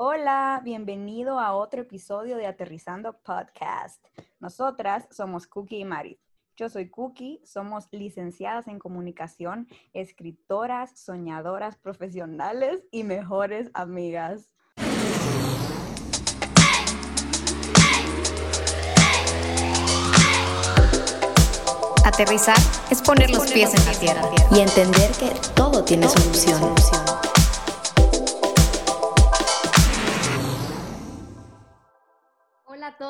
Hola, bienvenido a otro episodio de Aterrizando Podcast. Nosotras somos Cookie y Mari. Yo soy Cookie, somos licenciadas en comunicación, escritoras, soñadoras profesionales y mejores amigas. Aterrizar es poner los pies en la tierra y entender que todo tiene solución.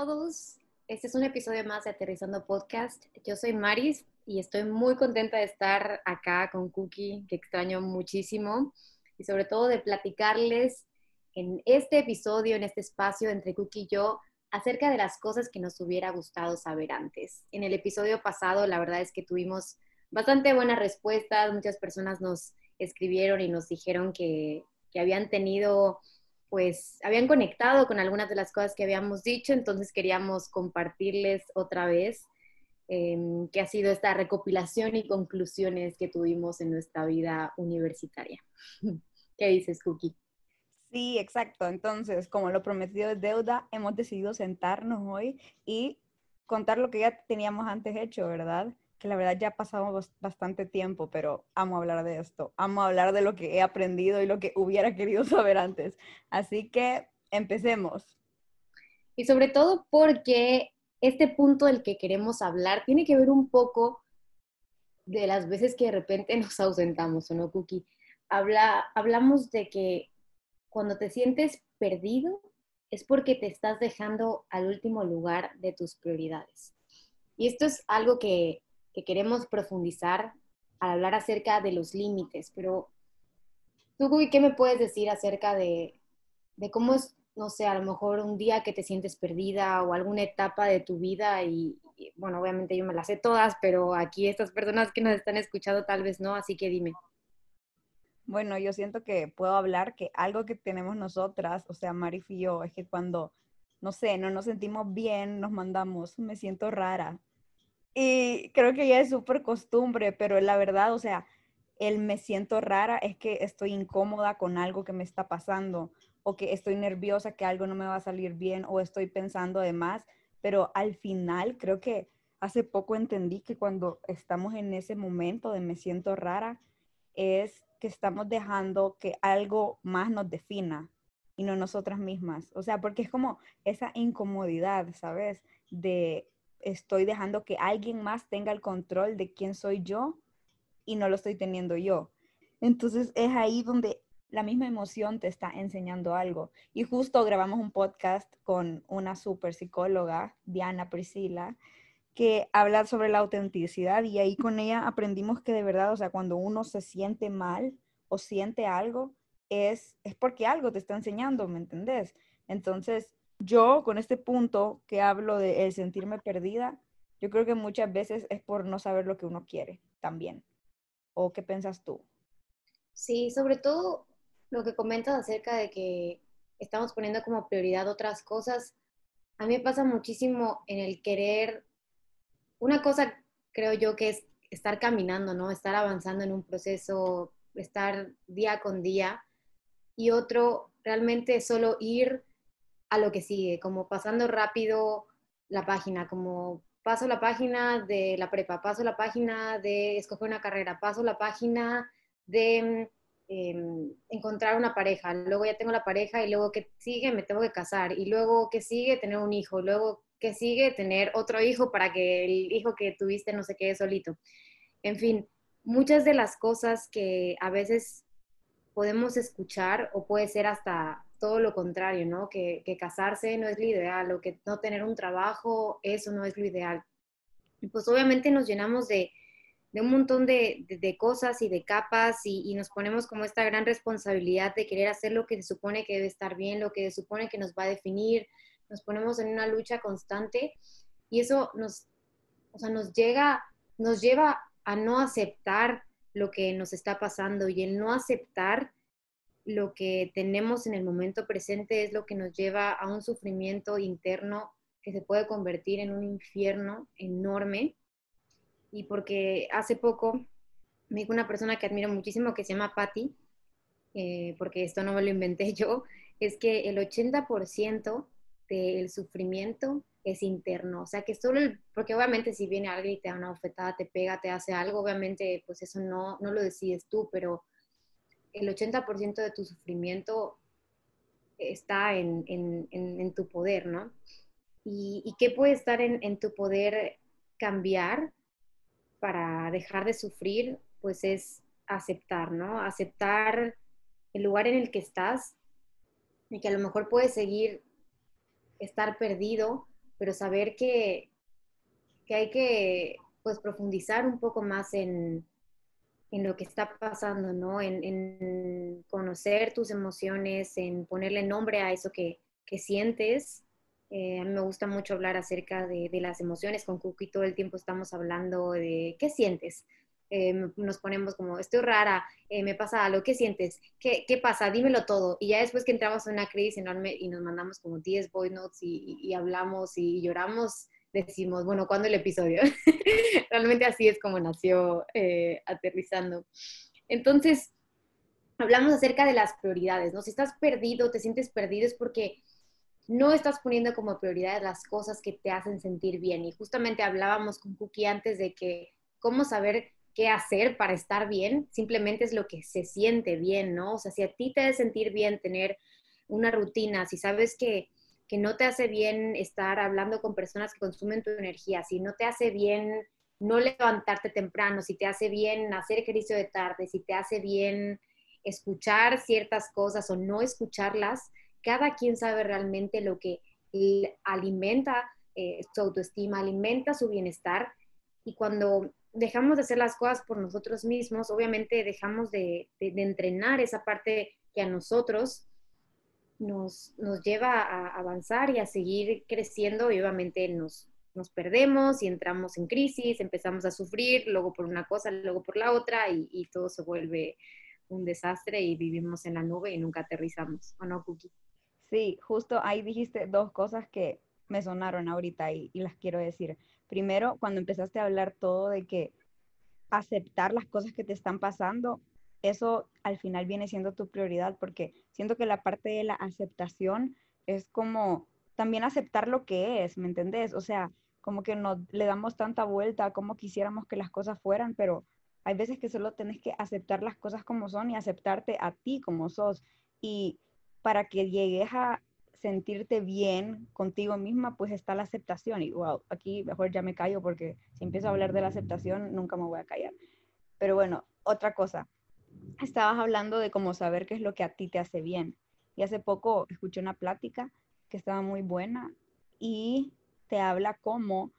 Todos, este es un episodio más de Aterrizando Podcast. Yo soy Maris y estoy muy contenta de estar acá con Cookie, que extraño muchísimo, y sobre todo de platicarles en este episodio, en este espacio entre Cookie y yo, acerca de las cosas que nos hubiera gustado saber antes. En el episodio pasado, la verdad es que tuvimos bastante buenas respuestas, muchas personas nos escribieron y nos dijeron que, que habían tenido pues habían conectado con algunas de las cosas que habíamos dicho, entonces queríamos compartirles otra vez eh, qué ha sido esta recopilación y conclusiones que tuvimos en nuestra vida universitaria. ¿Qué dices, Cookie? Sí, exacto. Entonces, como lo prometido es deuda, hemos decidido sentarnos hoy y contar lo que ya teníamos antes hecho, ¿verdad? Que la verdad ya pasamos bastante tiempo, pero amo hablar de esto. Amo hablar de lo que he aprendido y lo que hubiera querido saber antes. Así que empecemos. Y sobre todo porque este punto del que queremos hablar tiene que ver un poco de las veces que de repente nos ausentamos, ¿o no, Cookie? Habla, hablamos de que cuando te sientes perdido es porque te estás dejando al último lugar de tus prioridades. Y esto es algo que, que queremos profundizar al hablar acerca de los límites, pero tú, ¿qué me puedes decir acerca de, de cómo es, no sé, a lo mejor un día que te sientes perdida o alguna etapa de tu vida y, y, bueno, obviamente yo me las sé todas, pero aquí estas personas que nos están escuchando tal vez no, así que dime. Bueno, yo siento que puedo hablar que algo que tenemos nosotras, o sea, Marif y yo, es que cuando, no sé, no nos sentimos bien, nos mandamos, me siento rara. Y creo que ya es súper costumbre, pero la verdad, o sea, el me siento rara es que estoy incómoda con algo que me está pasando o que estoy nerviosa que algo no me va a salir bien o estoy pensando de más, pero al final creo que hace poco entendí que cuando estamos en ese momento de me siento rara es que estamos dejando que algo más nos defina y no nosotras mismas. O sea, porque es como esa incomodidad, ¿sabes? De estoy dejando que alguien más tenga el control de quién soy yo y no lo estoy teniendo yo. Entonces es ahí donde la misma emoción te está enseñando algo. Y justo grabamos un podcast con una super psicóloga, Diana Priscila, que habla sobre la autenticidad y ahí con ella aprendimos que de verdad, o sea, cuando uno se siente mal o siente algo, es, es porque algo te está enseñando, ¿me entendés? Entonces, yo con este punto que hablo de el sentirme perdida, yo creo que muchas veces es por no saber lo que uno quiere también. ¿O qué piensas tú? Sí, sobre todo lo que comentas acerca de que estamos poniendo como prioridad otras cosas. A mí me pasa muchísimo en el querer una cosa creo yo que es estar caminando, ¿no? Estar avanzando en un proceso, estar día con día. Y otro, realmente solo ir a lo que sigue, como pasando rápido la página, como paso la página de la prepa, paso la página de escoger una carrera, paso la página de eh, encontrar una pareja, luego ya tengo la pareja y luego que sigue me tengo que casar y luego que sigue tener un hijo, luego que sigue tener otro hijo para que el hijo que tuviste no se quede solito. En fin, muchas de las cosas que a veces podemos escuchar o puede ser hasta todo lo contrario, ¿no? Que, que casarse no es lo ideal o que no tener un trabajo, eso no es lo ideal. Y pues obviamente nos llenamos de, de un montón de, de, de, cosas y de capas y, y, nos ponemos como esta gran responsabilidad de querer hacer lo que se supone que debe estar bien, lo que se supone que nos va a definir, nos ponemos en una lucha constante y eso nos, o sea, nos, llega, nos lleva a no aceptar lo que nos está pasando y el no aceptar lo que tenemos en el momento presente es lo que nos lleva a un sufrimiento interno que se puede convertir en un infierno enorme. Y porque hace poco me dijo una persona que admiro muchísimo que se llama Patty, eh, porque esto no me lo inventé yo, es que el 80% del sufrimiento es interno, o sea que solo el, porque obviamente si viene alguien y te da una bofetada, te pega, te hace algo, obviamente pues eso no, no lo decides tú, pero el 80% de tu sufrimiento está en, tu poder, ¿no? ¿Y, qué puede estar en, tu poder cambiar para dejar de sufrir? Pues es aceptar, ¿no? Aceptar el lugar en el que estás y que a lo mejor puedes seguir estar perdido, pero saber que, que hay que pues profundizar un poco más en, en lo que está pasando, ¿no? En, conocer tus emociones, en ponerle nombre a eso que, sientes. Eh, me gusta mucho hablar acerca de, las emociones. Con Cookie todo el tiempo estamos hablando de qué sientes. Eh, nos ponemos como, estoy rara, eh, me pasa algo, ¿qué sientes? ¿Qué, ¿Qué, pasa? Dímelo todo. Y ya después que entramos en una crisis enorme y nos mandamos como 10 voice notes y hablamos y lloramos, decimos, bueno, ¿cuándo el episodio? Realmente así es como nació eh, aterrizando. Entonces, hablamos acerca de las prioridades, ¿no? Si estás perdido, te sientes perdido es porque no estás poniendo como prioridad las cosas que te hacen sentir bien. Y justamente hablábamos con Cookie antes de que cómo saber qué hacer para estar bien, simplemente es lo que se siente bien, ¿no? O sea, si a ti te hace sentir bien tener una rutina, si sabes que que no te hace bien estar hablando con personas que consumen tu energía, si no te hace bien no levantarte temprano, si te hace bien hacer ejercicio de tarde, si te hace bien escuchar ciertas cosas o no escucharlas, cada quien sabe realmente lo que alimenta eh, su autoestima, alimenta su bienestar. Y cuando dejamos de hacer las cosas por nosotros mismos, obviamente dejamos de entrenar esa parte que a nosotros nos, nos lleva a avanzar y a seguir creciendo y obviamente nos, nos perdemos y entramos en crisis, empezamos a sufrir, luego por una cosa, luego por la otra y, todo se vuelve un desastre y vivimos en la nube y nunca aterrizamos, ¿o no, Cookie? Sí, justo ahí dijiste dos cosas que me sonaron ahorita y, y las quiero decir. Primero, cuando empezaste a hablar todo de que aceptar las cosas que te están pasando, eso al final viene siendo tu prioridad, porque siento que la parte de la aceptación es como también aceptar lo que es, ¿me entendés? O sea, como que no le damos tanta vuelta a cómo quisiéramos que las cosas fueran, pero hay veces que solo tenés que aceptar las cosas como son y aceptarte a ti como sos. Y para que llegues a sentirte bien contigo misma, pues está la aceptación. Y wow, aquí mejor ya me callo porque si empiezo a hablar de la aceptación, nunca me voy a callar. Pero bueno, otra cosa, estabas hablando de cómo saber qué es lo que a ti te hace bien. Y hace poco escuché una plática que estaba muy buena y te habla cómo,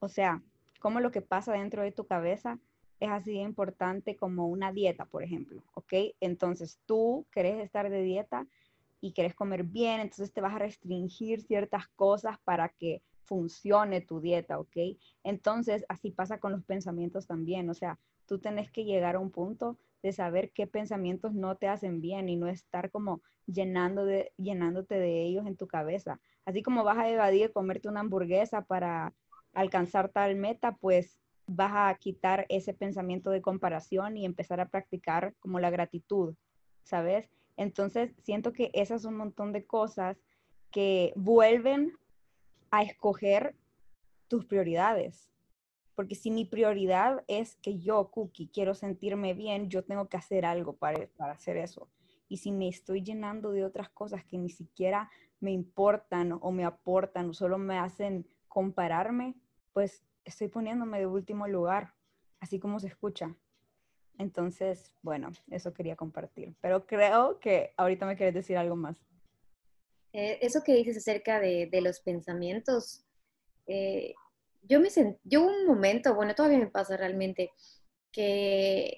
o sea, cómo lo que pasa dentro de tu cabeza es así de importante como una dieta, por ejemplo, ¿ok? Entonces tú querés estar de dieta y querés comer bien, entonces te vas a restringir ciertas cosas para que funcione tu dieta, ¿ok? Entonces así pasa con los pensamientos también, o sea, tú tenés que llegar a un punto de saber qué pensamientos no te hacen bien y no estar como llenando de, llenándote de ellos en tu cabeza. Así como vas a evadir comerte una hamburguesa para alcanzar tal meta, pues vas a quitar ese pensamiento de comparación y empezar a practicar como la gratitud, ¿sabes? Entonces, siento que esas son un montón de cosas que vuelven a escoger tus prioridades, porque si mi prioridad es que yo, Cookie, quiero sentirme bien, yo tengo que hacer algo para, para hacer eso. Y si me estoy llenando de otras cosas que ni siquiera me importan o me aportan o solo me hacen compararme, pues estoy poniéndome de último lugar, así como se escucha. Entonces, bueno, eso quería compartir. Pero creo que ahorita me quieres decir algo más. Eh, eso que dices acerca de, los pensamientos, eh, yo me sent, yo un momento, bueno, todavía me pasa realmente, que,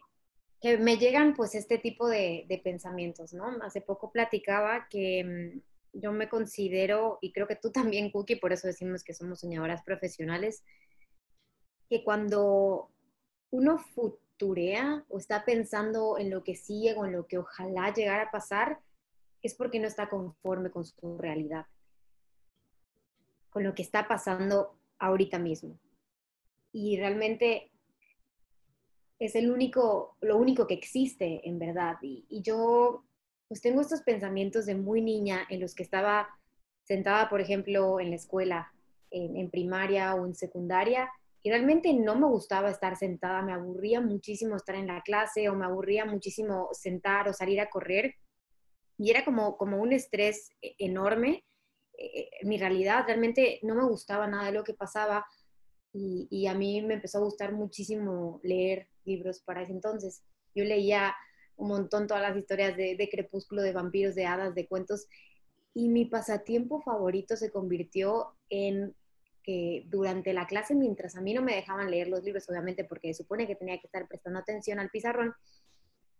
que me llegan pues este tipo de, de, pensamientos, ¿no? Hace poco platicaba que mm, yo me considero, y creo que tú también, Cookie, por eso decimos que somos soñadoras profesionales, que cuando uno futurea o está pensando en lo que sigue o en lo que ojalá llegara a pasar, es porque no está conforme con su realidad, con lo que está pasando ahorita mismo. Y realmente es el único, lo único que existe en verdad. Y, yo pues tengo estos pensamientos de muy niña en los que estaba sentada, por ejemplo, en la escuela, en, primaria o en secundaria, y realmente no me gustaba estar sentada, me aburría muchísimo estar en la clase o me aburría muchísimo sentar o salir a correr. Y era como, como un estrés e, enorme. Eh, mi realidad realmente no me gustaba nada de lo que pasaba y, a mí me empezó a gustar muchísimo leer libros para ese entonces. Yo leía un montón todas las historias de, de crepúsculo, de vampiros, de hadas, de cuentos y mi pasatiempo favorito se convirtió en que durante la clase, mientras a mí no me dejaban leer los libros, obviamente porque supone que tenía que estar prestando atención al pizarrón,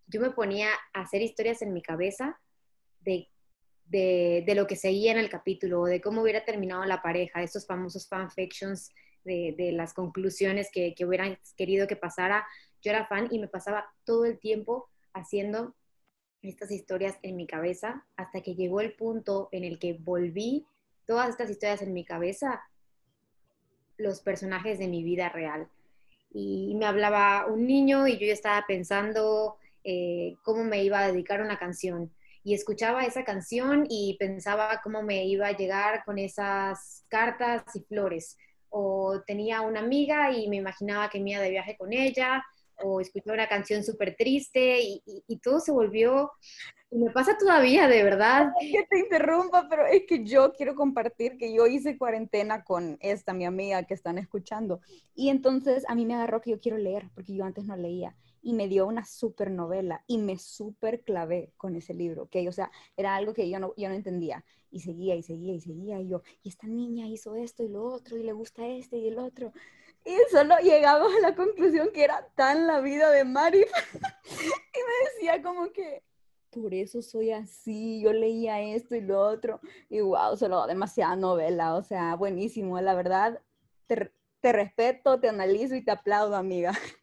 yo me ponía a hacer historias en mi cabeza de, de, lo que seguía en el capítulo, de cómo hubiera terminado la pareja, esos famosos fanfictions de, de las conclusiones que, hubieran querido que pasara. Yo era fan y me pasaba todo el tiempo haciendo estas historias en mi cabeza hasta que llegó el punto en el que volví todas estas historias en mi cabeza los personajes de mi vida real. Y me hablaba un niño y yo ya estaba pensando eh, cómo me iba a dedicar una canción. Y escuchaba esa canción y pensaba cómo me iba a llegar con esas cartas y flores. O tenía una amiga y me imaginaba que me iba de viaje con ella o escuchaba una canción súper triste y, y, todo se volvió, y me pasa todavía, de verdad. que te interrumpa, pero es que yo quiero compartir que yo hice cuarentena con esta, mi amiga que están escuchando, y entonces a mí me agarró que yo quiero leer, porque yo antes no leía, y me dio una súper novela, y me súper clavé con ese libro, que, o sea, era algo que yo no, yo no entendía, y seguía, y seguía, y seguía, y yo, y esta niña hizo esto y lo otro, y le gusta este y el otro, y solo llegamos a la conclusión que era tan la vida de Mari. y me decía como que, por eso soy así, yo leía esto y lo otro. Y wow, solo demasiada novela, o sea, buenísimo, la verdad. Te, te respeto, te analizo y te aplaudo, amiga.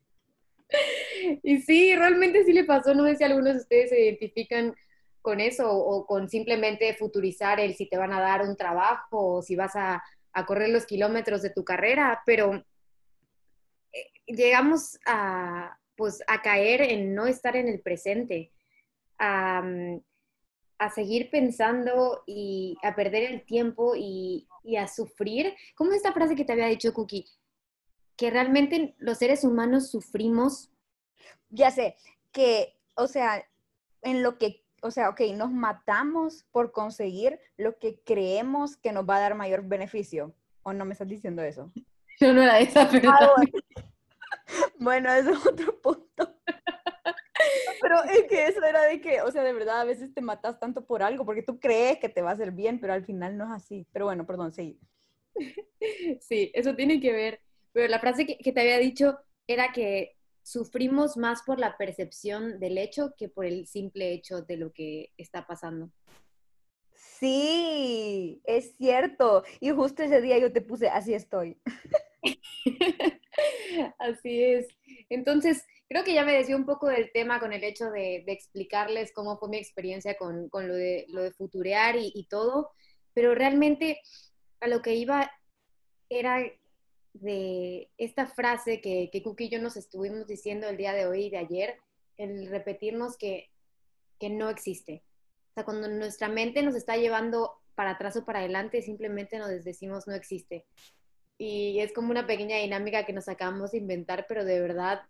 Y sí, realmente sí le pasó, no sé si algunos de ustedes se identifican con eso o con simplemente futurizar el si te van a dar un trabajo o si vas a, a correr los kilómetros de tu carrera, pero llegamos a, pues, a caer en no estar en el presente, a, seguir pensando y a perder el tiempo y, a sufrir. ¿Cómo es esta frase que te había dicho, Cookie? Que realmente los seres humanos sufrimos. Ya sé, que, o sea, en lo que, o sea, ok, nos matamos por conseguir lo que creemos que nos va a dar mayor beneficio. ¿O no me estás diciendo eso? Yo no era esa, pero... Ah, bueno, eso es otro punto. Pero es que eso era de que, o sea, de verdad, a veces te matas tanto por algo, porque tú crees que te va a hacer bien, pero al final no es así. Pero bueno, perdón, sí. Sí, eso tiene que ver. Pero la frase que, que te había dicho era que sufrimos más por la percepción del hecho que por el simple hecho de lo que está pasando. Sí, es cierto. Y justo ese día yo te puse, así estoy. Así es. Entonces, creo que ya me decía un poco del tema con el hecho de, explicarles cómo fue mi experiencia con, lo, de, lo de futurear y, todo, pero realmente a lo que iba era de esta frase que, que Cookie y yo nos estuvimos diciendo el día de hoy y de ayer, el repetirnos que, que no existe. O sea, cuando nuestra mente nos está llevando para atrás o para adelante, simplemente nos decimos no existe y es como una pequeña dinámica que nos acabamos de inventar, pero de verdad,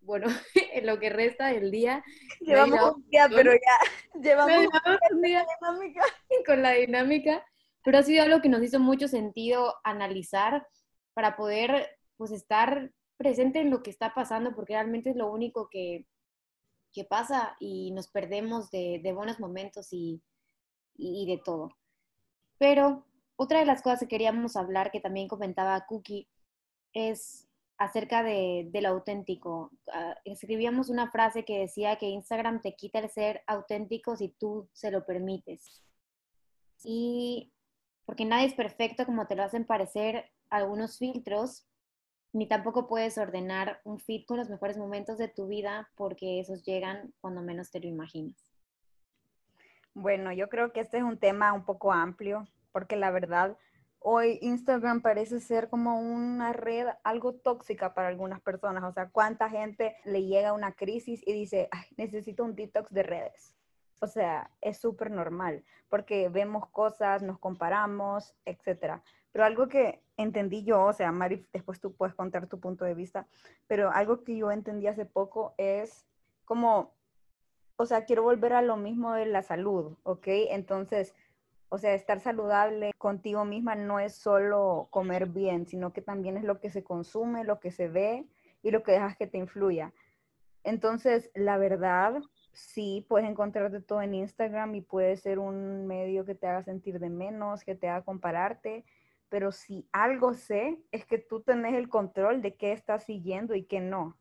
bueno, en lo que resta del día. Llevamos un día, pero ya llevamos un día dinámica. con la dinámica, pero ha sido algo que nos hizo mucho sentido analizar para poder pues estar presente en lo que está pasando, porque realmente es lo único que, que pasa y nos perdemos de, buenos momentos y, y de todo. Pero otra de las cosas que queríamos hablar, que también comentaba Cookie, es acerca de, lo auténtico. Ah, escribíamos una frase que decía que Instagram te quita el ser auténtico si tú se lo permites. Y porque nadie es perfecto como te lo hacen parecer algunos filtros, ni tampoco puedes ordenar un feed con los mejores momentos de tu vida porque esos llegan cuando menos te lo imaginas. Bueno, yo creo que este es un tema un poco amplio porque la verdad hoy Instagram parece ser como una red algo tóxica para algunas personas. O sea, cuánta gente le llega una crisis y dice, Ay, necesito un detox de redes. o sea, es súper normal, porque vemos cosas, nos comparamos, etcétera. Pero algo que entendí yo, o sea, Mari, después tú puedes contar tu punto de vista, pero algo que yo entendí hace poco es como, o sea, quiero volver a lo mismo de la salud, ¿ok? Entonces, o sea, estar saludable contigo misma no es solo comer bien, sino que también es lo que se consume, lo que se ve y lo que dejas que te influya. Entonces, la verdad, sí, puedes encontrarte todo en Instagram y puede ser un medio que te haga sentir de menos, que te haga compararte, pero si algo sé es que tú tenés el control de qué estás siguiendo y qué no.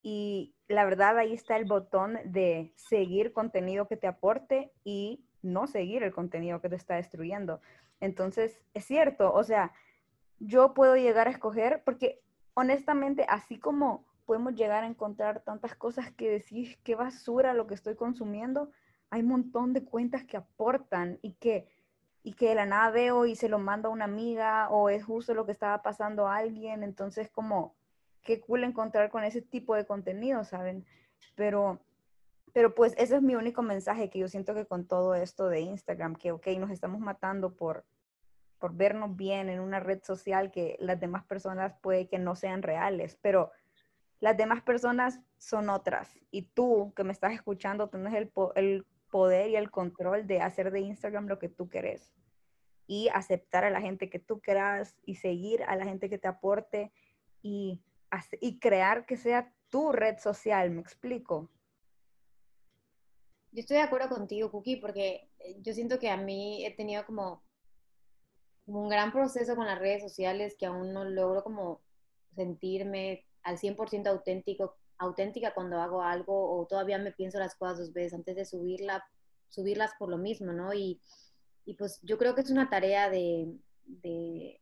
Y la verdad ahí está el botón de seguir contenido que te aporte y no seguir el contenido que te está destruyendo. Entonces, es cierto, o sea, yo puedo llegar a escoger, porque honestamente, así como podemos llegar a encontrar tantas cosas que decís, qué basura lo que estoy consumiendo, hay un montón de cuentas que aportan y que, y que de la nada veo y se lo mando a una amiga o es justo lo que estaba pasando a alguien, entonces como, qué cool encontrar con ese tipo de contenido, ¿saben? Pero pero pues ese es mi único mensaje que yo siento que con todo esto de Instagram, que ok, nos estamos matando por, por vernos bien en una red social que las demás personas puede que no sean reales, pero las demás personas son otras. Y tú que me estás escuchando, tienes el, el poder y el control de hacer de Instagram lo que tú querés y aceptar a la gente que tú quieras y seguir a la gente que te aporte y, y crear que sea tu red social, me explico. Yo estoy de acuerdo contigo, Cookie, porque eh, yo siento que a mí he tenido como, un gran proceso con las redes sociales que aún no logro como sentirme al 100% auténtico, auténtica cuando hago algo o todavía me pienso las cosas dos veces antes de subirla, subirlas por lo mismo, ¿no? Y, y pues yo creo que es una tarea de, de,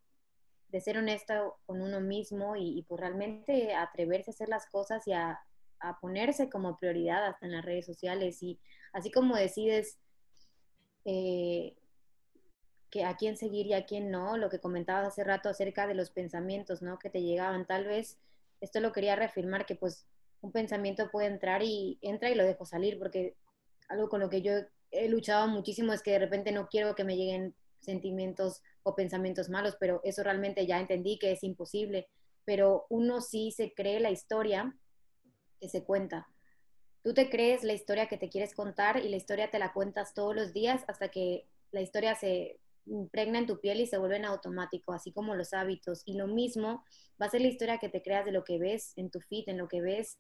ser honesta con uno mismo y, y, pues realmente atreverse a hacer las cosas y a, a ponerse como prioridad hasta en las redes sociales y así como decides eh, que a quién seguir y a quién no, lo que comentabas hace rato acerca de los pensamientos, ¿no? Que te llegaban, tal vez esto lo quería reafirmar que pues un pensamiento puede entrar y entra y lo dejo salir porque algo con lo que yo he luchado muchísimo es que de repente no quiero que me lleguen sentimientos o pensamientos malos, pero eso realmente ya entendí que es imposible, pero uno sí se cree la historia que se cuenta. Tú te crees la historia que te quieres contar y la historia te la cuentas todos los días hasta que la historia se impregna en tu piel y se vuelve en automático, así como los hábitos. Y lo mismo va a ser la historia que te creas de lo que ves en tu feed, en lo que ves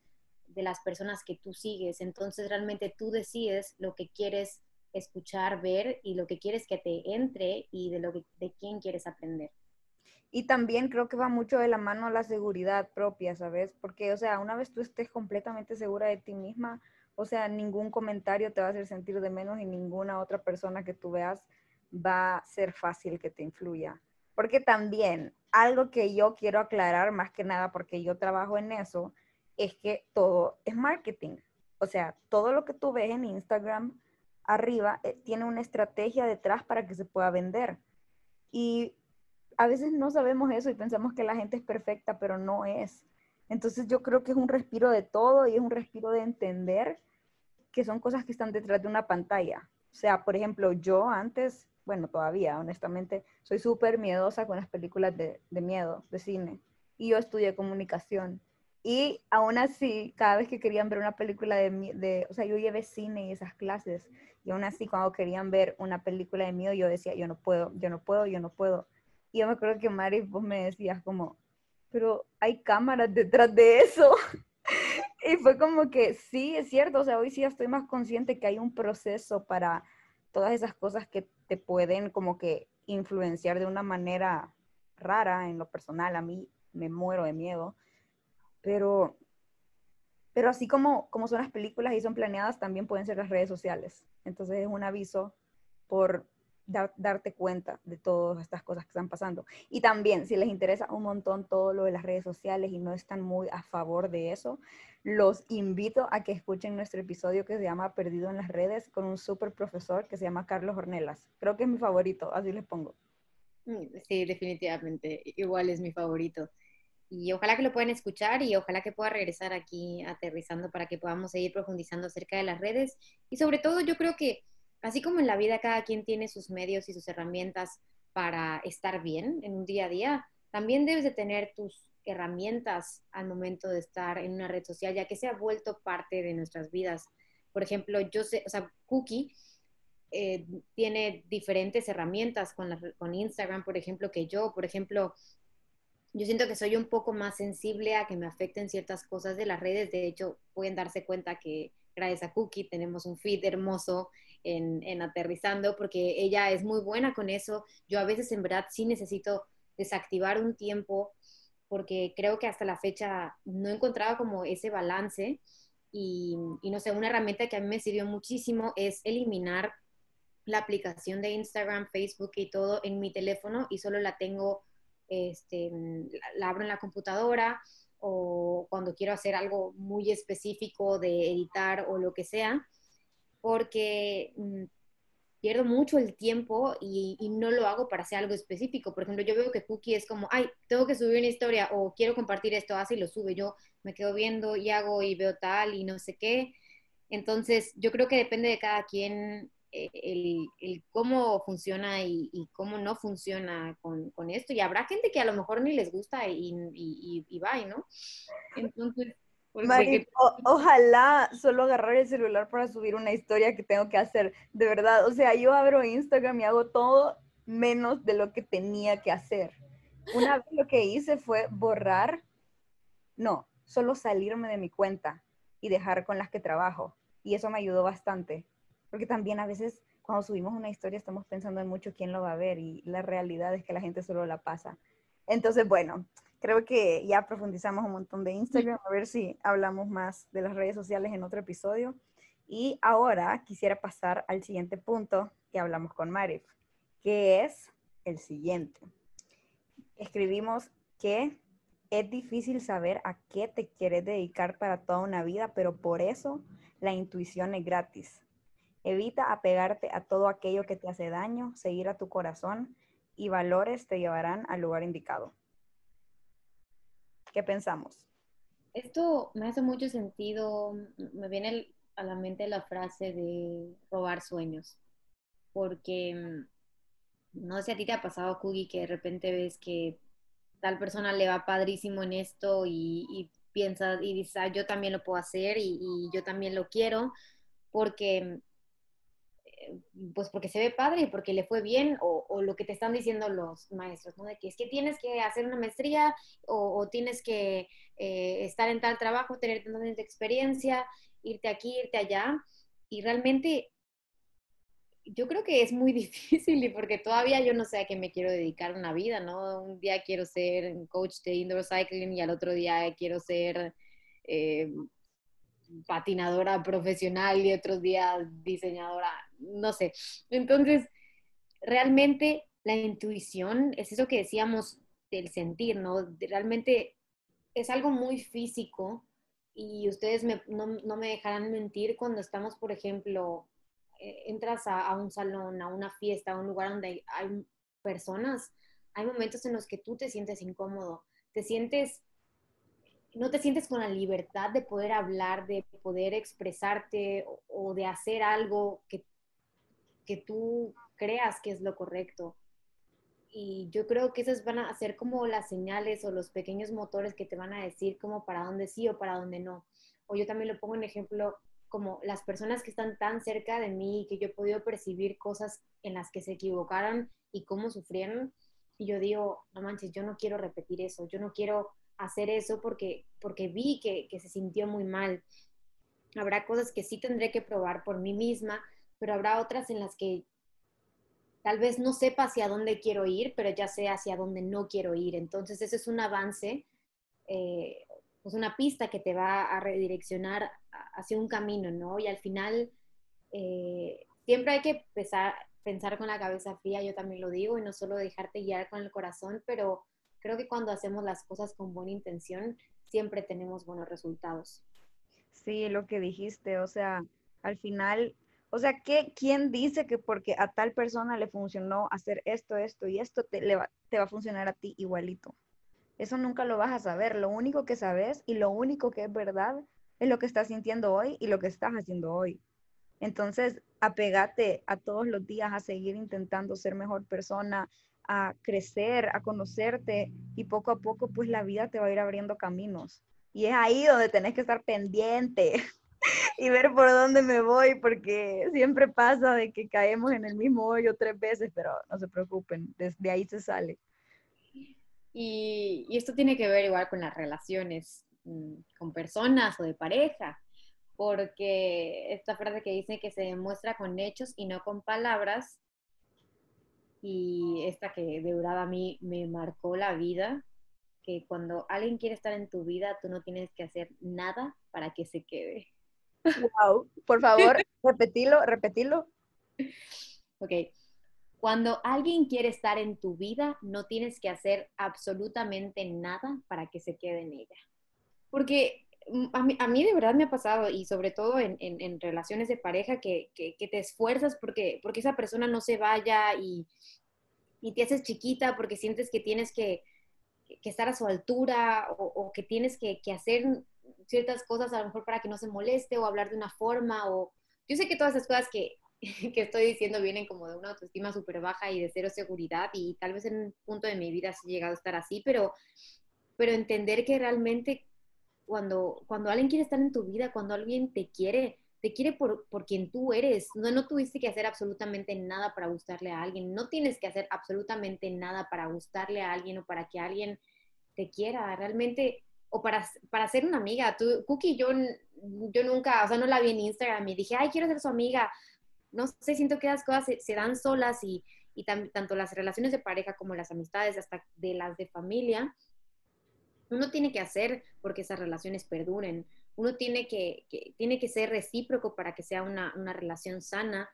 de las personas que tú sigues. Entonces realmente tú decides lo que quieres escuchar, ver y lo que quieres que te entre y de lo que, de quién quieres aprender. Y también creo que va mucho de la mano la seguridad propia, ¿sabes? Porque, o sea, una vez tú estés completamente segura de ti misma, o sea, ningún comentario te va a hacer sentir de menos y ninguna otra persona que tú veas va a ser fácil que te influya. Porque también algo que yo quiero aclarar más que nada porque yo trabajo en eso es que todo es marketing. O sea, todo lo que tú ves en Instagram arriba eh, tiene una estrategia detrás para que se pueda vender. Y a veces no sabemos eso y pensamos que la gente es perfecta, pero no es. Entonces yo creo que es un respiro de todo y es un respiro de entender que son cosas que están detrás de una pantalla. O sea, por ejemplo, yo antes, bueno, todavía, honestamente, soy súper miedosa con las películas de, de, miedo, de cine. Y yo estudié comunicación. Y aún así, cada vez que querían ver una película de, de, o sea, yo llevé cine y esas clases. Y aún así, cuando querían ver una película de miedo, yo decía, yo no puedo, yo no puedo, yo no puedo. Y yo me acuerdo que Mari, vos me decías como, pero hay cámaras detrás de eso. y fue como que sí, es cierto, o sea, hoy sí estoy más consciente que hay un proceso para todas esas cosas que te pueden como que influenciar de una manera rara en lo personal. A mí me muero de miedo. Pero, pero así como, como son las películas y son planeadas, también pueden ser las redes sociales. Entonces es un aviso por darte cuenta de todas estas cosas que están pasando. Y también, si les interesa un montón todo lo de las redes sociales y no están muy a favor de eso, los invito a que escuchen nuestro episodio que se llama Perdido en las redes con un súper profesor que se llama Carlos Hornelas. Creo que es mi favorito, así les pongo. Mm, sí, definitivamente, igual es mi favorito. Y ojalá que lo puedan escuchar y ojalá que pueda regresar aquí aterrizando para que podamos seguir profundizando acerca de las redes. Y sobre todo yo creo que así como en la vida cada quien tiene sus medios y sus herramientas para estar bien en un día a día, también debes de tener tus herramientas al momento de estar en una red social, ya que se ha vuelto parte de nuestras vidas. Por ejemplo, yo sé, o sea, Cookie eh, tiene diferentes herramientas con, con Instagram, por ejemplo, que yo. Por ejemplo, yo siento que soy un poco más sensible a que me afecten ciertas cosas de las redes. De hecho, pueden darse cuenta que gracias a Cookie tenemos un feed hermoso en, en, Aterrizando, porque ella es muy buena con eso. Yo a veces en verdad sí necesito desactivar un tiempo, porque creo que hasta la fecha no he encontrado como ese balance. Y, y no sé, una herramienta que a mí me sirvió muchísimo es eliminar la aplicación de Instagram, Facebook y todo en mi teléfono y solo la tengo, este, la abro en la computadora o cuando quiero hacer algo muy específico de editar o lo que sea, porque mm, pierdo mucho el tiempo y, y, no lo hago para hacer algo específico. Por ejemplo, yo veo que Cookie es como, ay, tengo que subir una historia o quiero compartir esto, así lo sube. Yo me quedo viendo y hago y veo tal y no sé qué. Entonces, yo creo que depende de cada quien eh, el, cómo funciona y, cómo no funciona con, esto. Y habrá gente que a lo mejor ni les gusta y, y, y va, ¿no? Entonces, pues, ojalá solo agarrar el celular para subir una historia que tengo que hacer. De verdad, o sea, yo abro Instagram y hago todo menos de lo que tenía que hacer. Una vez lo que hice fue borrar, no, solo salirme de mi cuenta y dejar con las que trabajo. Y eso me ayudó bastante porque también a veces cuando subimos una historia estamos pensando en mucho quién lo va a ver y la realidad es que la gente solo la pasa. Entonces, bueno, creo que ya profundizamos un montón de Instagram, a ver si hablamos más de las redes sociales en otro episodio. Y ahora quisiera pasar al siguiente punto que hablamos con Marif, que es el siguiente. Escribimos que es difícil saber a qué te quieres dedicar para toda una vida, pero por eso la intuición es gratis. Evita apegarte a todo aquello que te hace daño, seguir a tu corazón y valores te llevarán al lugar indicado. ¿Qué pensamos? Esto me hace mucho sentido, me viene a la mente la frase de robar sueños, porque mm, no sé si a ti te ha pasado, Kugi, que de repente ves que tal persona le va padrísimo en esto y, y piensas y dices, ah, yo también lo puedo hacer y, y yo también lo quiero, porque pues porque se ve padre, porque le fue bien, o, lo que te están diciendo los maestros, ¿no? De que es que tienes que hacer una maestría o, tienes que eh, estar en tal trabajo, tener tanta experiencia, irte aquí, irte allá. Y realmente yo creo que es muy difícil y porque todavía yo no sé a qué me quiero dedicar una vida, ¿no? Un día quiero ser coach de indoor cycling y al otro día quiero ser... Eh, patinadora profesional y otros días diseñadora, no sé. Entonces, realmente la intuición es eso que decíamos del sentir, ¿no? Realmente es algo muy físico y ustedes no, me dejarán mentir cuando estamos, por ejemplo, eh, entras a, a, un salón, a una fiesta, a un lugar donde hay personas, hay momentos en los que tú te sientes incómodo, te sientes no te sientes con la libertad de poder hablar, de poder expresarte o, de hacer algo que, que tú creas que es lo correcto. Y yo creo que esas van a ser como las señales o los pequeños motores que te van a decir como para dónde sí o para dónde no. O yo también lo pongo en ejemplo como las personas que están tan cerca de mí que yo he podido percibir cosas en las que se equivocaron y cómo sufrieron. Y yo digo, no manches, yo no quiero repetir eso, yo no quiero hacer eso porque, porque vi que, que se sintió muy mal. Habrá cosas que sí tendré que probar por mí misma, pero habrá otras en las que tal vez no sepa hacia dónde quiero ir, pero ya sé hacia dónde no quiero ir. Entonces, ese es un avance, eh, pues una pista que te va a redireccionar hacia un camino, ¿no? Y al final, eh, siempre hay que pensar, pensar con la cabeza fría, yo también lo digo, y no solo dejarte guiar con el corazón, pero creo que cuando hacemos las cosas con buena intención, siempre tenemos buenos resultados. Sí, lo que dijiste, o sea, al final, o sea, ¿qué, ¿quién dice que porque a tal persona le funcionó hacer esto, esto y esto, te, va, te va a funcionar a ti igualito? Eso nunca lo vas a saber. Lo único que sabes y lo único que es verdad es lo que estás sintiendo hoy y lo que estás haciendo hoy. Entonces, apegate a todos los días a seguir intentando ser mejor persona, a crecer, a conocerte y poco a poco pues la vida te va a ir abriendo caminos. Y es ahí donde tenés que estar pendiente y ver por dónde me voy, porque siempre pasa de que caemos en el mismo hoyo tres veces, pero no se preocupen, desde ahí se sale. Y, y esto tiene que ver igual con las relaciones mm, con personas o de pareja, porque esta frase que dice que se demuestra con hechos y no con palabras, y esta que de verdad a mí me marcó la vida, que cuando alguien quiere estar en tu vida, tú no tienes que hacer nada para que se quede. Wow, por favor, repetilo, repetilo. Ok. Cuando alguien quiere estar en tu vida, no tienes que hacer absolutamente nada para que se quede en ella. Porque a mí, a mí de verdad me ha pasado, y sobre todo en, en, relaciones de pareja, que, que, te esfuerzas porque, porque esa persona no se vaya y, y te haces chiquita porque sientes que tienes que, que estar a su altura o, que tienes que, hacer ciertas cosas a lo mejor para que no se moleste o hablar de una forma o yo sé que todas esas cosas que, que estoy diciendo vienen como de una autoestima súper baja y de cero seguridad y tal vez en un punto de mi vida sí llegado a estar así, pero, pero entender que realmente cuando, cuando alguien quiere estar en tu vida, cuando alguien te quiere, te quiere por, por quien tú eres. No, no tuviste que hacer absolutamente nada para gustarle a alguien. No tienes que hacer absolutamente nada para gustarle a alguien o para que alguien te quiera. Realmente, o para, para ser una amiga. Tú, Cookie, yo, yo nunca, o sea, no la vi en Instagram y dije, ay, quiero ser su amiga. No sé, siento que las cosas se, dan solas y, y tanto las relaciones de pareja como las amistades, hasta de las de familia, uno tiene que hacer porque esas relaciones perduren uno tiene que, tiene que ser recíproco para que sea una, relación sana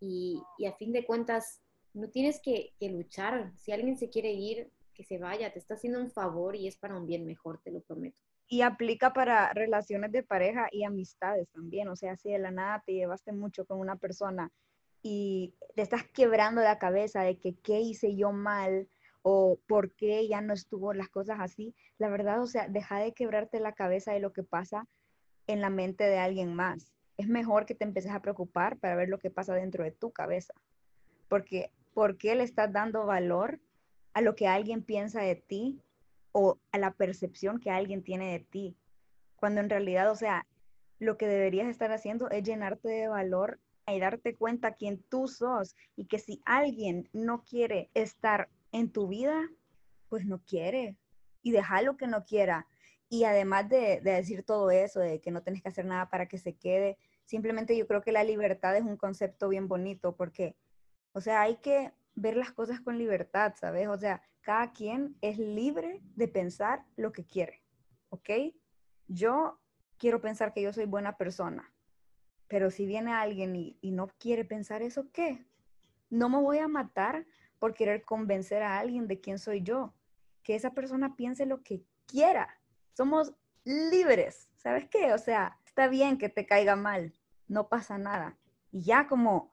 y, a fin de cuentas no tienes que, luchar. Si alguien se quiere ir, que se vaya, te está haciendo un favor y es para un bien mejor, te lo prometo. Y aplica para relaciones de pareja y amistades también. O sea, si de la nada te llevaste mucho con una persona y te estás quebrando la cabeza de que qué hice yo mal o por qué ya no estuvo las cosas así, la verdad, o sea, deja de quebrarte la cabeza de lo que pasa en la mente de alguien más. Es mejor que te empieces a preocupar para ver lo que pasa dentro de tu cabeza. Porque, ¿por qué le estás dando valor a lo que alguien piensa de ti o a la percepción que alguien tiene de ti? Cuando en realidad, o sea, lo que deberías estar haciendo es llenarte de valor y darte cuenta quién tú sos y que si alguien no quiere estar en tu vida, pues no quiere y déjalo que no quiera. Y además de, decir todo eso, de que no tienes que hacer nada para que se quede, simplemente yo creo que la libertad es un concepto bien bonito porque, o sea, hay que ver las cosas con libertad, ¿sabes? O sea, cada quien es libre de pensar lo que quiere, ¿ok? Yo quiero pensar que yo soy buena persona, pero si viene alguien y, y no quiere pensar eso, ¿qué? No me voy a matar por querer convencer a alguien de quién soy yo. Que esa persona piense lo que quiera somos libres, ¿sabes qué? O sea, está bien que te caiga mal, no pasa nada. Y ya como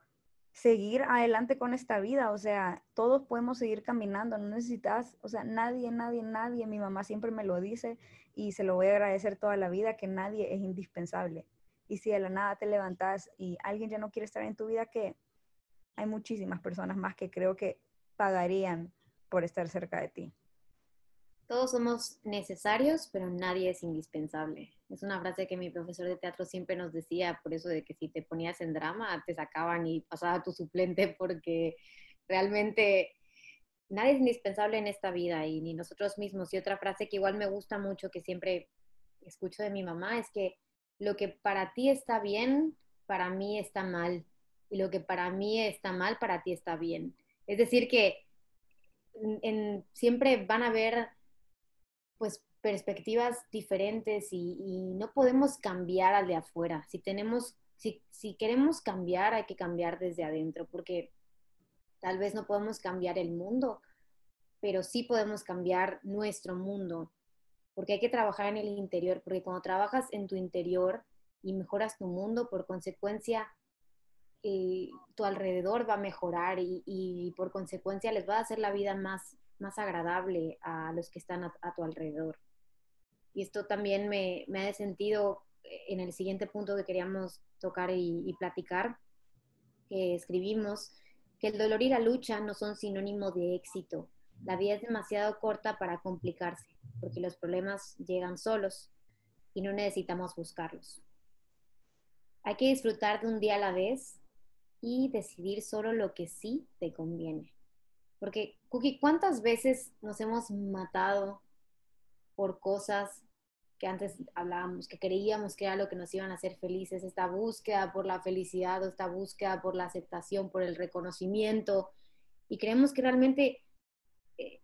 seguir adelante con esta vida, o sea, todos podemos seguir caminando, no necesitas, o sea, nadie, nadie, nadie, mi mamá siempre me lo dice y se lo voy a agradecer toda la vida, que nadie es indispensable. Y si de la nada te levantas y alguien ya no quiere estar en tu vida, que hay muchísimas personas más que creo que pagarían por estar cerca de ti. Todos somos necesarios, pero nadie es indispensable. Es una frase que mi profesor de teatro siempre nos decía, por eso de que si te ponías en drama, te sacaban y pasaba tu suplente, porque realmente nadie es indispensable en esta vida y ni nosotros mismos. Y otra frase que igual me gusta mucho, que siempre escucho de mi mamá, es que lo que para ti está bien, para mí está mal. Y lo que para mí está mal, para ti está bien. Es decir, que en, siempre van a haber pues perspectivas diferentes y, no podemos cambiar al de afuera. Si tenemos, si, si queremos cambiar, hay que cambiar desde adentro, porque tal vez no podemos cambiar el mundo, pero sí podemos cambiar nuestro mundo, porque hay que trabajar en el interior, porque cuando trabajas en tu interior y mejoras tu mundo, por consecuencia, eh, tu alrededor va a mejorar y, por consecuencia les va a hacer la vida más más agradable a los que están a, tu alrededor. Y esto también me, me, ha sentido en el siguiente punto que queríamos tocar y platicar, que escribimos, que el dolor y la lucha no son sinónimo de éxito. La vida es demasiado corta para complicarse, porque los problemas llegan solos y no necesitamos buscarlos. Hay que disfrutar de un día a la vez y decidir solo lo que sí te conviene. Porque, Cookie, ¿cuántas veces nos hemos matado por cosas que antes hablábamos, que creíamos que era lo que nos iban a hacer felices, esta búsqueda por la felicidad o esta búsqueda por la aceptación, por el reconocimiento, y creemos que realmente eh,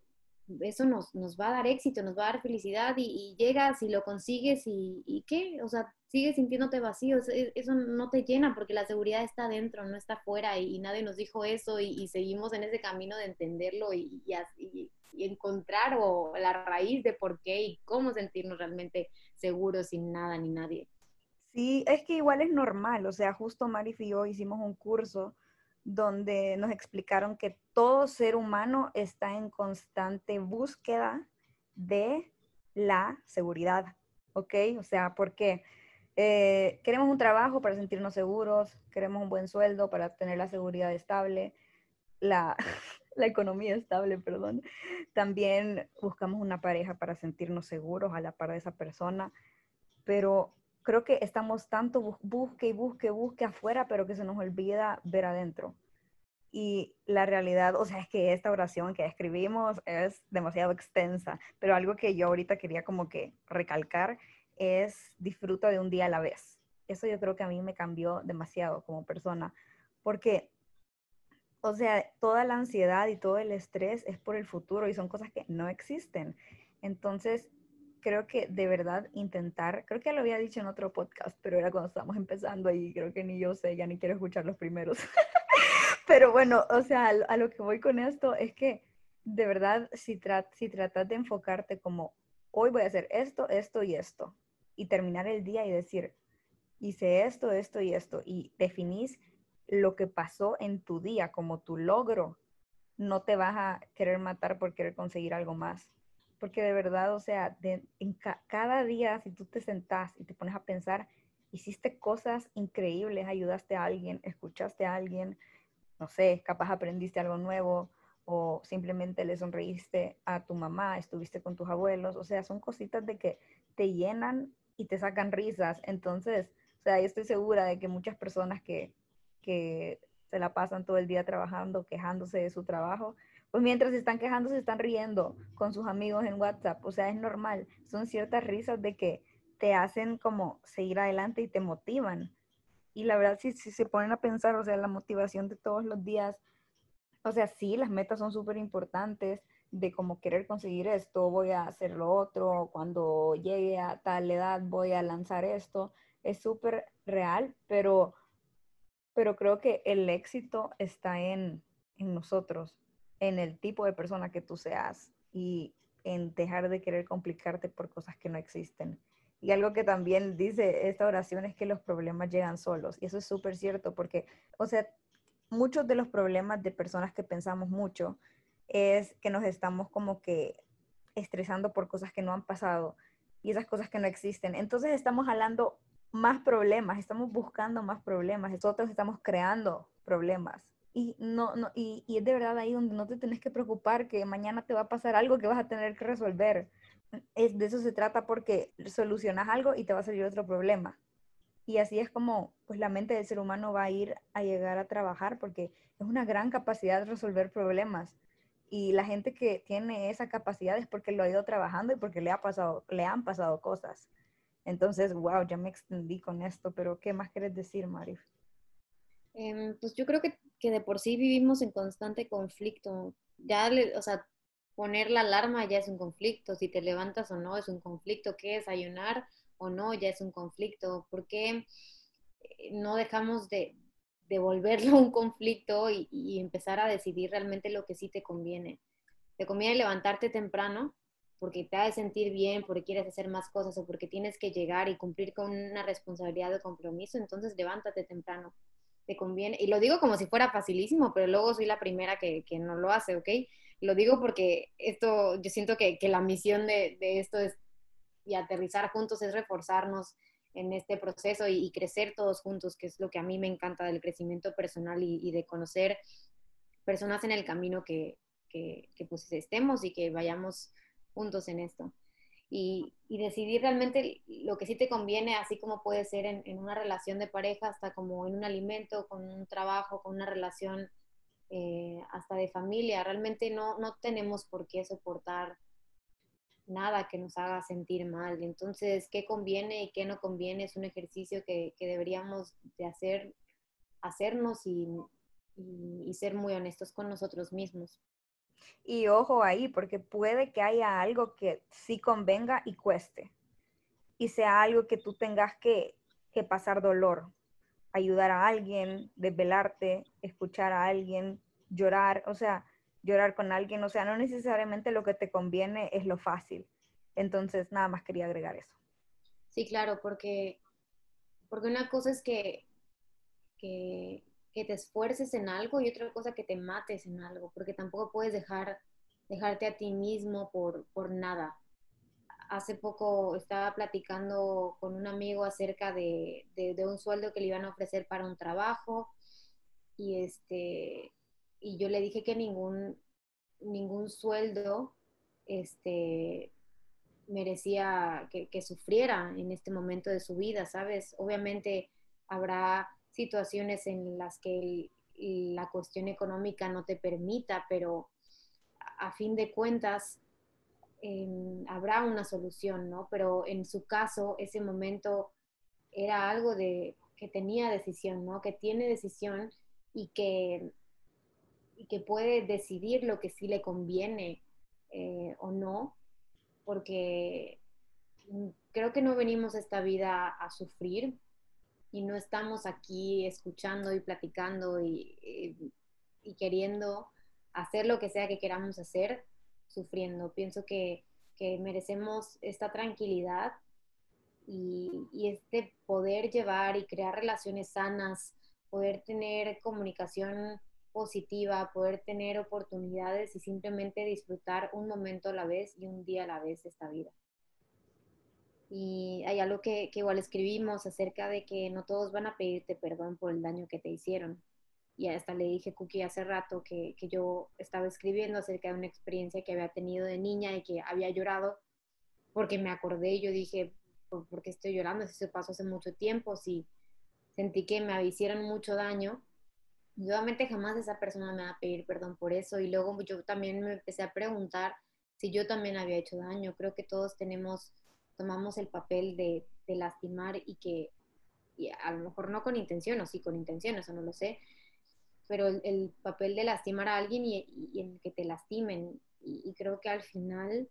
eso nos, nos, va a dar éxito, nos va a dar felicidad y, llegas y lo consigues y, y, ¿qué? O sea, sigues sintiéndote vacío, eso no te llena porque la seguridad está dentro, no está afuera y, nadie nos dijo eso y, seguimos en ese camino de entenderlo y, encontrar o la raíz de por qué y cómo sentirnos realmente seguros sin nada ni nadie. Sí, es que igual es normal, o sea, justo Marif y yo hicimos un curso donde nos explicaron que todo ser humano está en constante búsqueda de la seguridad, ¿ok? O sea, porque eh, queremos un trabajo para sentirnos seguros, queremos un buen sueldo para tener la seguridad estable, la, la economía estable, perdón. También buscamos una pareja para sentirnos seguros a la par de esa persona, pero creo que estamos tanto busque y busque, busque afuera, pero que se nos olvida ver adentro. Y la realidad, o sea, es que esta oración que escribimos es demasiado extensa, pero algo que yo ahorita quería como que recalcar es disfruta de un día a la vez. Eso yo creo que a mí me cambió demasiado como persona, porque, o sea, toda la ansiedad y todo el estrés es por el futuro y son cosas que no existen. Entonces, creo que de verdad intentar, creo que lo había dicho en otro podcast, pero era cuando estábamos empezando y creo que ni yo sé, ya ni quiero escuchar los primeros. pero bueno, o sea, a lo que voy con esto es que de verdad, si tratas de enfocarte como, hoy voy a hacer esto, esto y esto, y terminar el día y decir, hice esto, esto y esto, y definís lo que pasó en tu día como tu logro, no te vas a querer matar por querer conseguir algo más porque de verdad, o sea, en cada día, si tú te sentás y te pones a pensar, hiciste cosas increíbles, ayudaste a alguien, escuchaste a alguien, no sé, capaz aprendiste algo nuevo o simplemente le sonreíste a tu mamá, estuviste con tus abuelos, o sea, son cositas de que te llenan y te sacan risas. Entonces, o sea, yo estoy segura de que muchas personas que, que se la pasan todo el día trabajando, quejándose de su trabajo, pues mientras están quejando, se están riendo con sus amigos en WhatsApp. O sea, es normal. Son ciertas risas de que te hacen como seguir adelante y te motivan. Y la verdad, si, si se ponen a pensar, o sea, la motivación de todos los días, o sea, sí, las metas son súper importantes de como querer conseguir esto, voy a hacer lo otro, cuando llegue a tal edad voy a lanzar esto. Es súper real, pero, pero creo que el éxito está en, en nosotros en el tipo de persona que tú seas y en dejar de querer complicarte por cosas que no existen. Y algo que también dice esta oración es que los problemas llegan solos. Y eso es súper cierto porque, o sea, muchos de los problemas de personas que pensamos mucho es que nos estamos como que estresando por cosas que no han pasado y esas cosas que no existen. Entonces estamos jalando más problemas, estamos buscando más problemas, nosotros estamos creando problemas y, no, no, y, y, es de verdad ahí donde no te tienes que preocupar que mañana te va a pasar algo que vas a tener que resolver. Es, de eso se trata porque solucionas algo y te va a salir otro problema. Y así es como pues, la mente del ser humano va a ir a llegar a trabajar porque es una gran capacidad de resolver problemas. Y la gente que tiene esa capacidad es porque lo ha ido trabajando y porque le, ha pasado, le han pasado cosas. Entonces, wow, ya me extendí con esto, pero ¿qué más quieres decir, Marif? Em, pues yo creo que, que, de por sí vivimos en constante conflicto. Ya, o sea, poner la alarma ya es un conflicto, si te levantas o no es un conflicto, qué desayunar o no ya es un conflicto. ¿Por qué eh, no dejamos de, de volverlo un conflicto y, empezar a decidir realmente lo que sí te conviene? ¿Te conviene levantarte temprano? porque te hace sentir bien, porque quieres hacer más cosas o porque tienes que llegar y cumplir con una responsabilidad de compromiso, entonces levántate temprano te conviene, y lo digo como si fuera facilísimo, pero luego soy la primera que, que no lo hace, ¿ok? Lo digo porque esto, yo siento que, que la misión de, de, esto es, y aterrizar juntos es reforzarnos en este proceso y, crecer todos juntos, que es lo que a mí me encanta del crecimiento personal y, y de conocer personas en el camino que, que, que, pues estemos y que vayamos juntos en esto. Y, y, decidir realmente lo que sí te conviene, así como puede ser en, en, una relación de pareja, hasta como en un alimento, con un trabajo, con una relación eh, hasta de familia. Realmente no, no tenemos por qué soportar nada que nos haga sentir mal. Entonces, ¿qué conviene y qué no conviene? Es un ejercicio que, que deberíamos de hacer, hacernos y, y, ser muy honestos con nosotros mismos. Y ojo ahí, porque puede que haya algo que sí convenga y cueste. Y sea algo que tú tengas que, que pasar dolor. Ayudar a alguien, desvelarte, escuchar a alguien, llorar, o sea, llorar con alguien. O sea, no necesariamente lo que te conviene es lo fácil. Entonces, nada más quería agregar eso. Sí, claro, porque, porque una cosa es que, que te esfuerces en algo y otra cosa que te mates en algo, porque tampoco puedes dejar, dejarte a ti mismo por, por nada. Hace poco estaba platicando con un amigo acerca de, de, de, un sueldo que le iban a ofrecer para un trabajo y, este, y yo le dije que ningún, ningún sueldo este, merecía que, sufriera en este momento de su vida, ¿sabes? Obviamente habrá situaciones en las que la cuestión económica no te permita, pero a fin de cuentas eh, habrá una solución, ¿no? Pero en su caso, ese momento era algo de que tenía decisión, ¿no? Que tiene decisión y que, y que puede decidir lo que sí le conviene eh, o no, porque creo que no venimos esta vida a sufrir, y no estamos aquí escuchando y platicando y, y, queriendo hacer lo que sea que queramos hacer, sufriendo. Pienso que, que merecemos esta tranquilidad y, y, este poder llevar y crear relaciones sanas, poder tener comunicación positiva, poder tener oportunidades y simplemente disfrutar un momento a la vez y un día a la vez esta vida. Y hay algo que, que, igual escribimos acerca de que no todos van a pedirte perdón por el daño que te hicieron. Y hasta le dije, Cookie, hace rato que, que yo estaba escribiendo acerca de una experiencia que había tenido de niña y que había llorado porque me acordé y yo dije, ¿por qué estoy llorando? Si eso pasó hace mucho tiempo, si sentí que me hicieron mucho daño. Y obviamente jamás esa persona me va a pedir perdón por eso. Y luego yo también me empecé a preguntar si yo también había hecho daño. Creo que todos tenemos tomamos el papel de, lastimar y que y a lo mejor no con intención o sí con intención, eso no lo sé, pero el, el papel de lastimar a alguien y, y, en que te lastimen. Y, creo que al final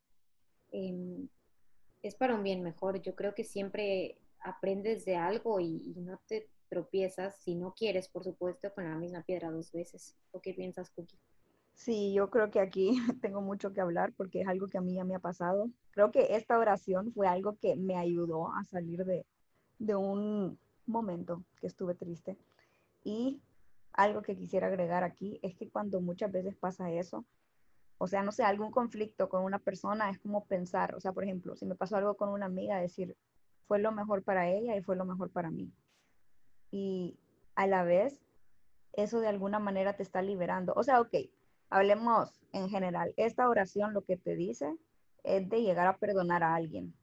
eh, es para un bien mejor. Yo creo que siempre aprendes de algo y, no te tropiezas, si no quieres, por supuesto, con la misma piedra dos veces. ¿O qué piensas, Cookie? Sí, yo creo que aquí tengo mucho que hablar porque es algo que a mí ya me ha pasado. Creo que esta oración fue algo que me ayudó a salir de, de un momento que estuve triste. Y algo que quisiera agregar aquí es que cuando muchas veces pasa eso, o sea, no sé, algún conflicto con una persona es como pensar, o sea, por ejemplo, si me pasó algo con una amiga, decir, fue lo mejor para ella y fue lo mejor para mí. Y a la vez, eso de alguna manera te está liberando. O sea, ok, hablemos en general. Esta oración lo que te dice es de llegar a perdonar a alguien.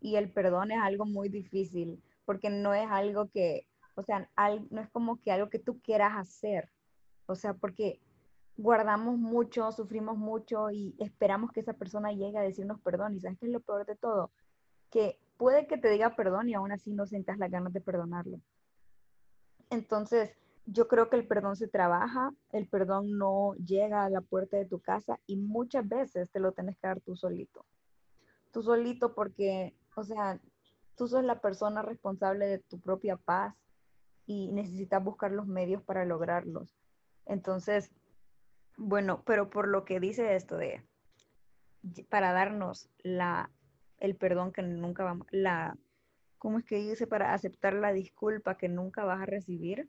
Y el perdón es algo muy difícil porque no es algo que, o sea, no es como que algo que tú quieras hacer. O sea, porque guardamos mucho, sufrimos mucho y esperamos que esa persona llegue a decirnos perdón. ¿Y sabes qué es lo peor de todo? Que puede que te diga perdón y aún así no sientas las ganas de perdonarlo. Entonces, yo creo que el perdón se trabaja, el perdón no llega a la puerta de tu casa y muchas veces te lo tienes que dar tú solito. Tú solito porque, o sea, tú sos la persona responsable de tu propia paz y necesitas buscar los medios para lograrlos. Entonces, bueno, pero por lo que dice esto de, para darnos la, el perdón que nunca vamos, la, ¿cómo es que dice? Para aceptar la disculpa que nunca vas a recibir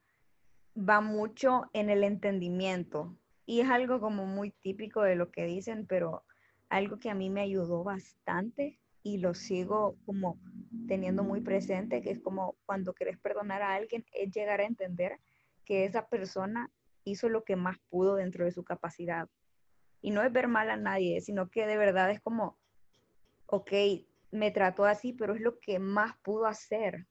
va mucho en el entendimiento. y es algo como muy típico de lo que dicen, pero algo que a mí me ayudó bastante y lo sigo como teniendo muy presente, que es como cuando querés perdonar a alguien, es llegar a entender que esa persona hizo lo que más pudo dentro de su capacidad. Y no es ver mal a nadie, sino que de verdad es como, ok, me trató así, pero es lo que más pudo hacer.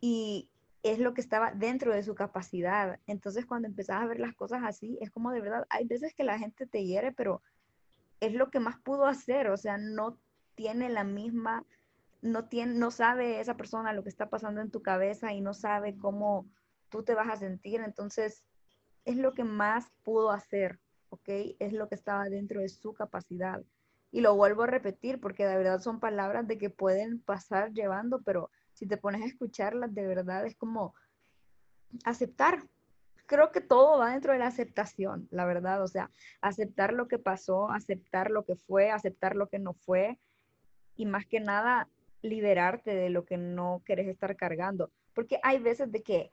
Y es lo que estaba dentro de su capacidad. Entonces, cuando empezás a ver las cosas así, es como de verdad, hay veces que la gente te hiere, pero es lo que más pudo hacer, o sea, no tiene la misma, no, tiene, no sabe esa persona lo que está pasando en tu cabeza y no sabe cómo tú te vas a sentir, entonces es lo que más pudo hacer, ¿ok? Es lo que estaba dentro de su capacidad. Y lo vuelvo a repetir porque de verdad son palabras de que pueden pasar llevando, pero si te pones a escucharlas, de verdad es como aceptar, creo que todo va dentro de la aceptación, la verdad, o sea, aceptar lo que pasó, aceptar lo que fue, aceptar lo que no fue y más que nada liberarte de lo que no quieres estar cargando, porque hay veces de que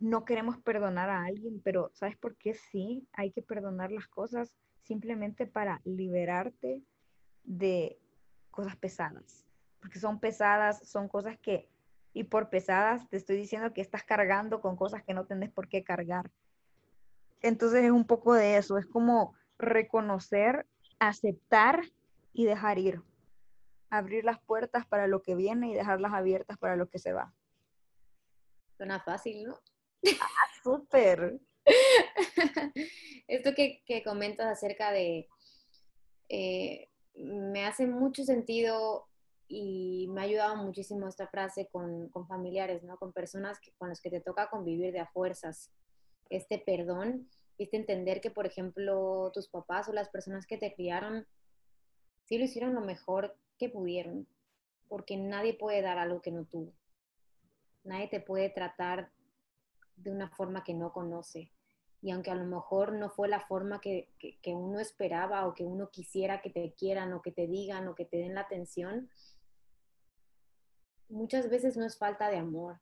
no queremos perdonar a alguien, pero ¿sabes por qué sí? Hay que perdonar las cosas simplemente para liberarte de cosas pesadas, porque son pesadas, son cosas que y por pesadas te estoy diciendo que estás cargando con cosas que no tenés por qué cargar. Entonces es un poco de eso, es como reconocer, aceptar y dejar ir. Abrir las puertas para lo que viene y dejarlas abiertas para lo que se va. Suena fácil, ¿no? Ah, súper. Esto que, comentas acerca de, eh, me hace mucho sentido y me ha ayudado muchísimo esta frase con, con familiares, ¿no? Con personas que, con las que te toca convivir de a fuerzas. Este perdón, este entender que, por ejemplo, tus papás o las personas que te criaron, sí lo hicieron lo mejor que pudieron, porque nadie puede dar algo que no tuvo. Nadie te puede tratar de una forma que no conoce. Y aunque a lo mejor no fue la forma que, que, uno esperaba o que uno quisiera que te quieran o que te digan o que te den la atención, muchas veces no es falta de amor.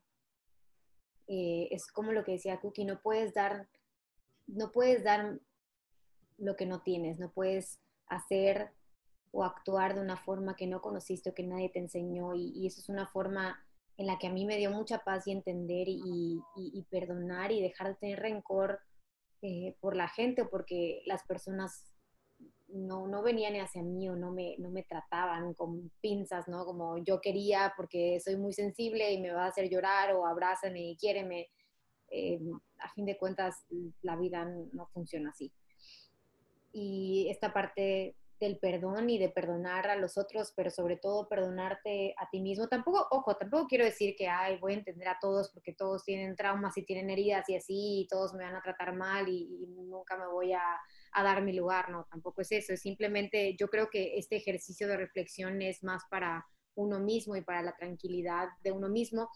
Eh, es como lo que decía Cookie, no puedes dar, no puedes dar lo que no tienes, no puedes hacer o actuar de una forma que no conociste o que nadie te enseñó y, eso es una forma en la que a mí me dio mucha paz y entender y, perdonar y dejar de tener rencor eh, por la gente o porque las personas no, no venían hacia mí o no me, no me trataban con pinzas, ¿no? Como yo quería porque soy muy sensible y me va a hacer llorar o abrázame y quiéreme. Eh, a fin de cuentas, la vida no funciona así. Y esta parte del perdón y de perdonar a los otros, pero sobre todo perdonarte a ti mismo. Tampoco, ojo, tampoco quiero decir que, ay, voy a entender a todos porque todos tienen traumas y tienen heridas y así, y todos me van a tratar mal y nunca me voy a, a dar mi lugar, no, tampoco es eso, es simplemente yo creo que este ejercicio de reflexión es más para uno mismo y para la tranquilidad de uno mismo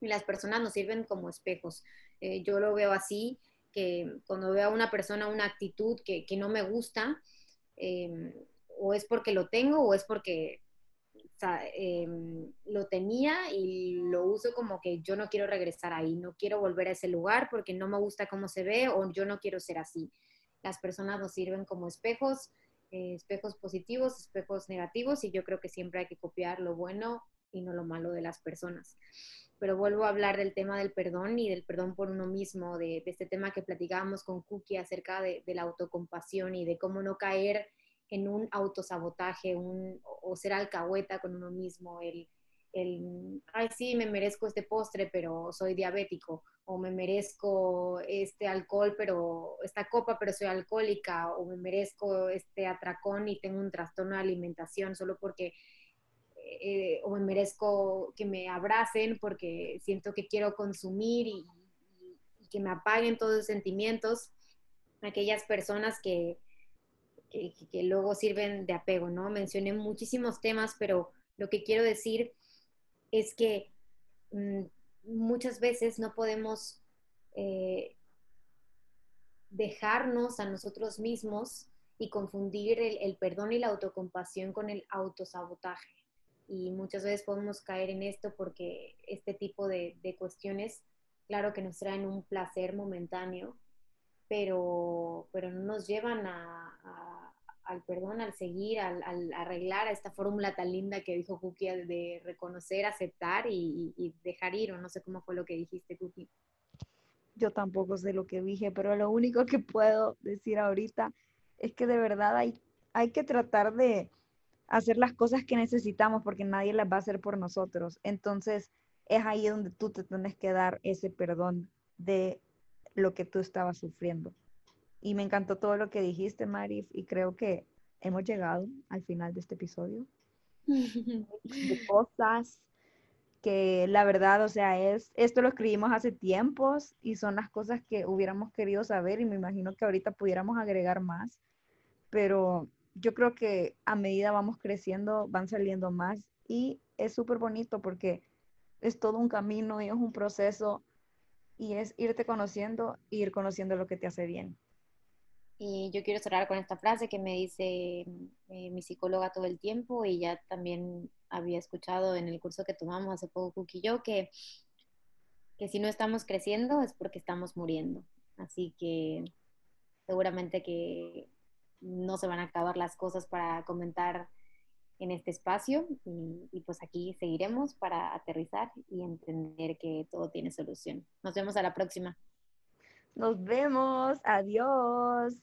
y las personas nos sirven como espejos. Eh, yo lo veo así, que cuando veo a una persona una actitud que, que no me gusta, em, o es porque lo tengo o es porque em, lo tenía y lo uso como que yo no quiero regresar ahí, no quiero volver a ese lugar porque no me gusta cómo se ve o yo no quiero ser así. Las personas nos sirven como espejos, eh, espejos positivos, espejos negativos, y yo creo que siempre hay que copiar lo bueno y no lo malo de las personas. Pero vuelvo a hablar del tema del perdón y del perdón por uno mismo, de, este tema que platicábamos con Cookie acerca de, la autocompasión y de cómo no caer en un autosabotaje un, o ser alcahueta con uno mismo, el, el, ay, sí, me merezco este postre, pero soy diabético, o me merezco este alcohol, pero esta copa, pero soy alcohólica, o me merezco este atracón y tengo un trastorno de alimentación solo porque, eh, o me merezco que me abracen porque siento que quiero consumir y, que me apaguen todos los sentimientos, aquellas personas que, que, que luego sirven de apego, ¿no? Mencioné muchísimos temas, pero lo que quiero decir es que mm, muchas veces no podemos eh, dejarnos a nosotros mismos y confundir el, perdón y la autocompasión con el autosabotaje. Y muchas veces podemos caer en esto porque este tipo de, cuestiones, claro que nos traen un placer momentáneo, pero, pero no nos llevan al perdón, al seguir, al, arreglar a esta fórmula tan linda que dijo Cookie de reconocer, aceptar y, y, dejar ir, o no sé cómo fue lo que dijiste, Cookie. Yo tampoco sé lo que dije, pero lo único que puedo decir ahorita es que de verdad hay, hay que tratar de hacer las cosas que necesitamos porque nadie las va a hacer por nosotros. Entonces, es ahí donde tú te tienes que dar ese perdón de lo que tú estabas sufriendo. Y me encantó todo lo que dijiste, Mari, y creo que hemos llegado al final de este episodio. de cosas que la verdad, o sea, es, esto lo escribimos hace tiempos y son las cosas que hubiéramos querido saber y me imagino que ahorita pudiéramos agregar más, pero yo creo que a medida vamos creciendo van saliendo más y es súper bonito porque es todo un camino y es un proceso y es irte conociendo e ir conociendo lo que te hace bien. Y yo quiero cerrar con esta frase que me dice eh, mi psicóloga todo el tiempo y ya también había escuchado en el curso que tomamos hace poco Cookie y yo que, que si no estamos creciendo es porque estamos muriendo. Así que seguramente que no se van a acabar las cosas para comentar en este espacio y, pues aquí seguiremos para aterrizar y entender que todo tiene solución. Nos vemos a la próxima. Nos vemos. Adiós.